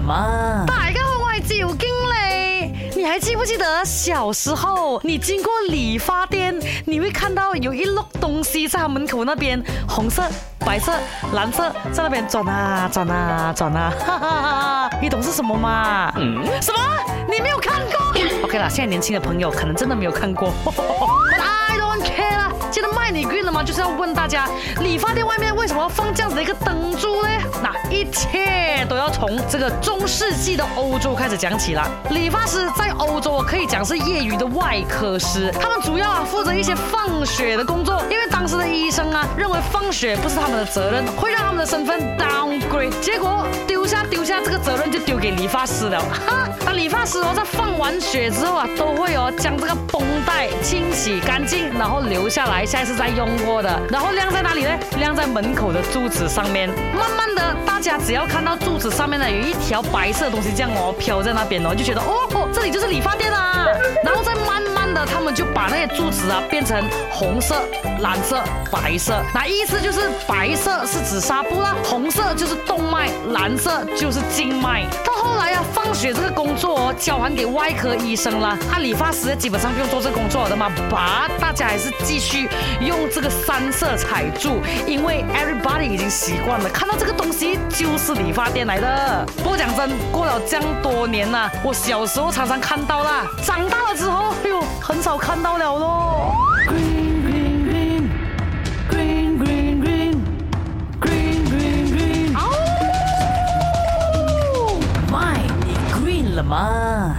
什么？大家好我眼睛嘞！你还记不记得小时候，你经过理发店，你会看到有一摞东西在他门口那边，红色、白色、蓝色，在那边转啊转啊转啊！哈哈哈！你懂是什么吗？嗯？什么？你没有看过？OK 了，现在年轻的朋友可能真的没有看过。But I don't care。记得卖你贵了吗？就是要问大家，理发店外面为什么要放这样子的一个灯柱？一切都要从这个中世纪的欧洲开始讲起了。理发师在欧洲可以讲是业余的外科师，他们主要啊负责一些放血的工作，因为当时的医生啊认为放血不是他们的责任，会让他们的身份给理发师的。哈，那理发师哦在放完血之后啊，都会哦将这个绷带清洗干净，然后留下来，下一次再用过的，然后晾在哪里呢？晾在门口的柱子上面。慢慢的，大家只要看到柱子上面呢有一条白色的东西这样哦飘在那边哦，就觉得哦，这里就是理发店啦。然后再慢，就把那些柱子啊变成红色、蓝色、白色。那意思就是白色是指纱布啦，红色就是动脉，蓝色就是静脉。到后来啊，放血这个工作哦交还给外科医生了，他理发师基本上不用做这工作的嘛，把大家还是继续用这个三色彩柱，因为 everybody 已经习惯了，看到这个东西就是理发店来的。不过讲真，过了这样多年呐、我小时候常常看到啦，长大了之后，哎呦，看到了喽。Green green green green green green green green green。哦，My，你 green 了吗？